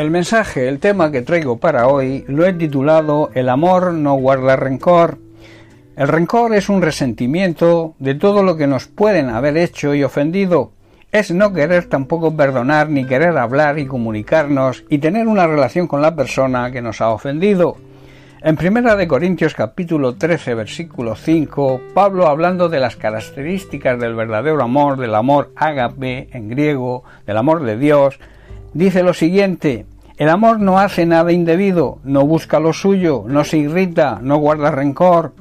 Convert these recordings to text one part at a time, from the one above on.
El mensaje, el tema que traigo para hoy, lo he titulado El amor no guarda rencor. El rencor es un resentimiento de todo lo que nos pueden haber hecho y ofendido. Es no querer tampoco perdonar ni querer hablar y comunicarnos y tener una relación con la persona que nos ha ofendido. En Primera de Corintios capítulo 13 versículo 5, Pablo hablando de las características del verdadero amor, del amor ágape en griego, del amor de Dios, dice lo siguiente: el amor no hace nada indebido, no busca lo suyo, no se irrita, no guarda rencor.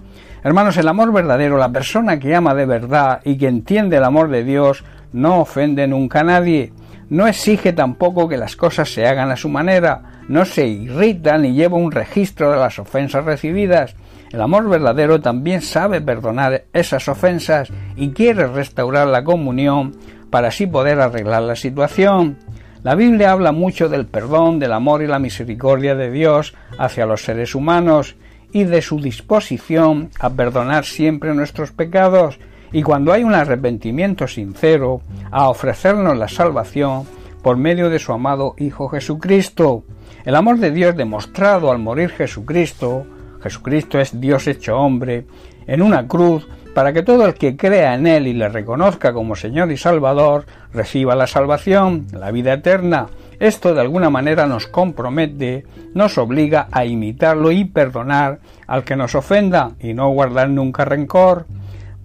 Hermanos, el amor verdadero, la persona que ama de verdad y que entiende el amor de Dios, no ofende nunca a nadie, no exige tampoco que las cosas se hagan a su manera, no se irrita ni lleva un registro de las ofensas recibidas. El amor verdadero también sabe perdonar esas ofensas y quiere restaurar la comunión para así poder arreglar la situación. La Biblia habla mucho del perdón, del amor y la misericordia de Dios hacia los seres humanos y de su disposición a perdonar siempre nuestros pecados y cuando hay un arrepentimiento sincero a ofrecernos la salvación por medio de su amado Hijo Jesucristo. El amor de Dios demostrado al morir Jesucristo, Jesucristo es Dios hecho hombre, en una cruz, para que todo el que crea en Él y le reconozca como Señor y Salvador, reciba la salvación, la vida eterna. Esto de alguna manera nos compromete, nos obliga a imitarlo y perdonar al que nos ofenda y no guardar nunca rencor.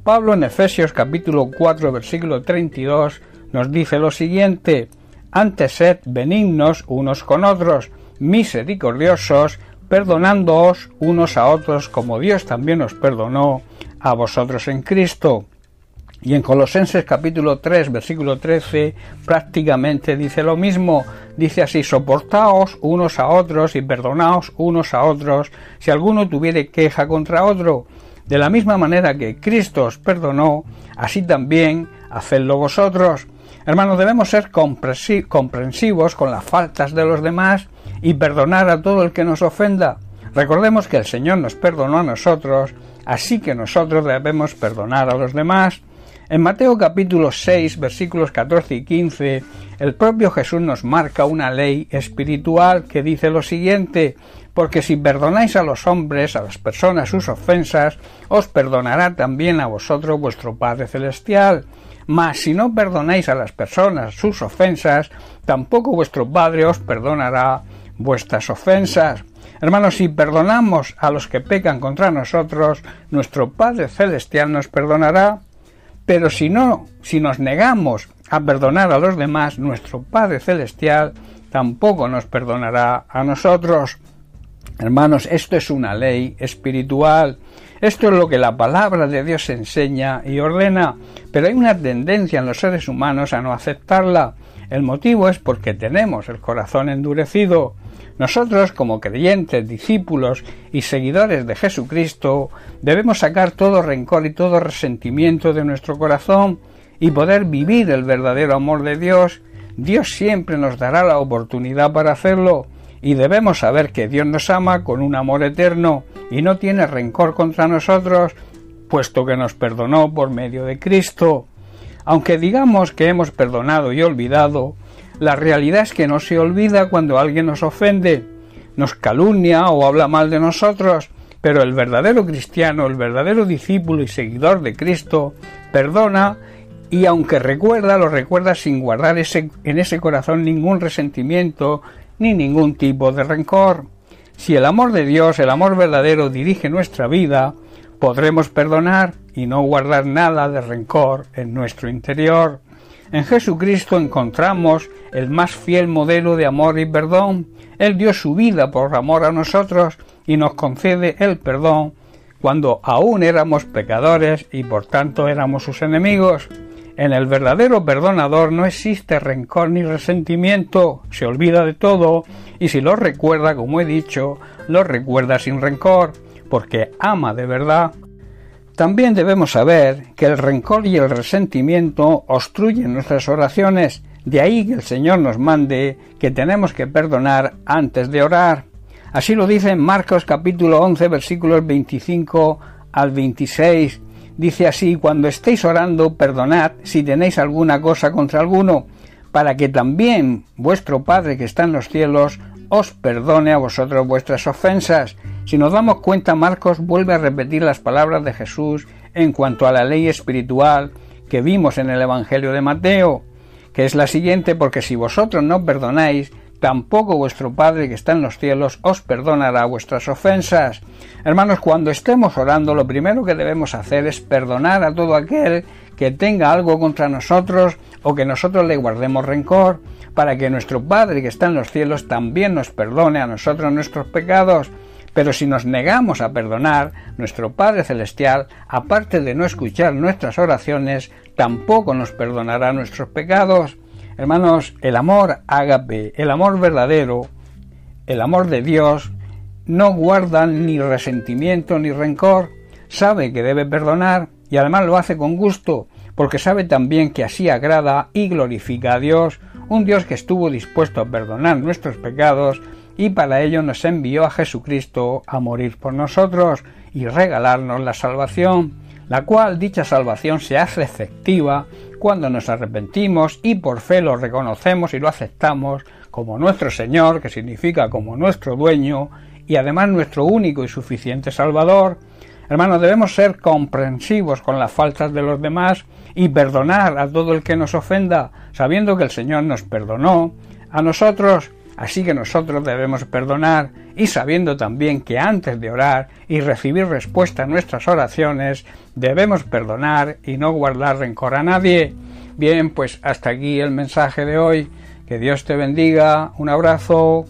Pablo en Efesios capítulo 4 versículo 32 nos dice lo siguiente, antes sed benignos unos con otros, misericordiosos, perdonándoos unos a otros como Dios también os perdonó a vosotros en Cristo. Y en Colosenses capítulo 3 versículo 13 prácticamente dice lo mismo. Dice así, soportaos unos a otros y perdonaos unos a otros si alguno tuviere queja contra otro. De la misma manera que Cristo os perdonó, así también hacedlo vosotros. Hermanos, debemos ser comprensivos con las faltas de los demás y perdonar a todo el que nos ofenda. Recordemos que el Señor nos perdonó a nosotros, así que nosotros debemos perdonar a los demás. En Mateo capítulo 6 versículos 14 y 15, el propio Jesús nos marca una ley espiritual que dice lo siguiente, porque si perdonáis a los hombres, a las personas sus ofensas, os perdonará también a vosotros vuestro Padre Celestial. Mas si no perdonáis a las personas sus ofensas, tampoco vuestro Padre os perdonará vuestras ofensas. Hermanos, si perdonamos a los que pecan contra nosotros, nuestro Padre Celestial nos perdonará. Pero si no, si nos negamos a perdonar a los demás, nuestro Padre Celestial tampoco nos perdonará a nosotros. Hermanos, esto es una ley espiritual. Esto es lo que la palabra de Dios enseña y ordena, pero hay una tendencia en los seres humanos a no aceptarla. El motivo es porque tenemos el corazón endurecido. Nosotros, como creyentes, discípulos y seguidores de Jesucristo, debemos sacar todo rencor y todo resentimiento de nuestro corazón y poder vivir el verdadero amor de Dios. Dios siempre nos dará la oportunidad para hacerlo y debemos saber que Dios nos ama con un amor eterno y no tiene rencor contra nosotros, puesto que nos perdonó por medio de Cristo. Aunque digamos que hemos perdonado y olvidado, la realidad es que no se olvida cuando alguien nos ofende, nos calumnia o habla mal de nosotros, pero el verdadero cristiano, el verdadero discípulo y seguidor de Cristo, perdona y aunque recuerda, lo recuerda sin guardar ese, en ese corazón ningún resentimiento ni ningún tipo de rencor. Si el amor de Dios, el amor verdadero, dirige nuestra vida, podremos perdonar y no guardar nada de rencor en nuestro interior. En Jesucristo encontramos el más fiel modelo de amor y perdón. Él dio su vida por amor a nosotros y nos concede el perdón cuando aún éramos pecadores y por tanto éramos sus enemigos. En el verdadero perdonador no existe rencor ni resentimiento, se olvida de todo y si lo recuerda, como he dicho, lo recuerda sin rencor, porque ama de verdad. También debemos saber que el rencor y el resentimiento obstruyen nuestras oraciones, de ahí que el Señor nos mande que tenemos que perdonar antes de orar. Así lo dice en Marcos capítulo 11 versículos 25 al 26 Dice así, cuando estéis orando, perdonad si tenéis alguna cosa contra alguno, para que también vuestro Padre que está en los cielos os perdone a vosotros vuestras ofensas. Si nos damos cuenta, Marcos vuelve a repetir las palabras de Jesús en cuanto a la ley espiritual que vimos en el Evangelio de Mateo, que es la siguiente, porque si vosotros no perdonáis, tampoco vuestro Padre que está en los cielos os perdonará vuestras ofensas. Hermanos, cuando estemos orando, lo primero que debemos hacer es perdonar a todo aquel que tenga algo contra nosotros o que nosotros le guardemos rencor, para que nuestro Padre que está en los cielos también nos perdone a nosotros nuestros pecados. Pero si nos negamos a perdonar, nuestro Padre Celestial, aparte de no escuchar nuestras oraciones, tampoco nos perdonará nuestros pecados. Hermanos, el amor ágape, el amor verdadero, el amor de Dios, no guarda ni resentimiento ni rencor, sabe que debe perdonar y además lo hace con gusto, porque sabe también que así agrada y glorifica a Dios, un Dios que estuvo dispuesto a perdonar nuestros pecados y para ello nos envió a Jesucristo a morir por nosotros y regalarnos la salvación, la cual dicha salvación se hace efectiva cuando nos arrepentimos y por fe lo reconocemos y lo aceptamos como nuestro Señor, que significa como nuestro dueño, y además nuestro único y suficiente Salvador. Hermanos, debemos ser comprensivos con las faltas de los demás y perdonar a todo el que nos ofenda, sabiendo que el Señor nos perdonó a nosotros Así que nosotros debemos perdonar y sabiendo también que antes de orar y recibir respuesta a nuestras oraciones debemos perdonar y no guardar rencor a nadie. Bien, pues hasta aquí el mensaje de hoy. Que Dios te bendiga. Un abrazo.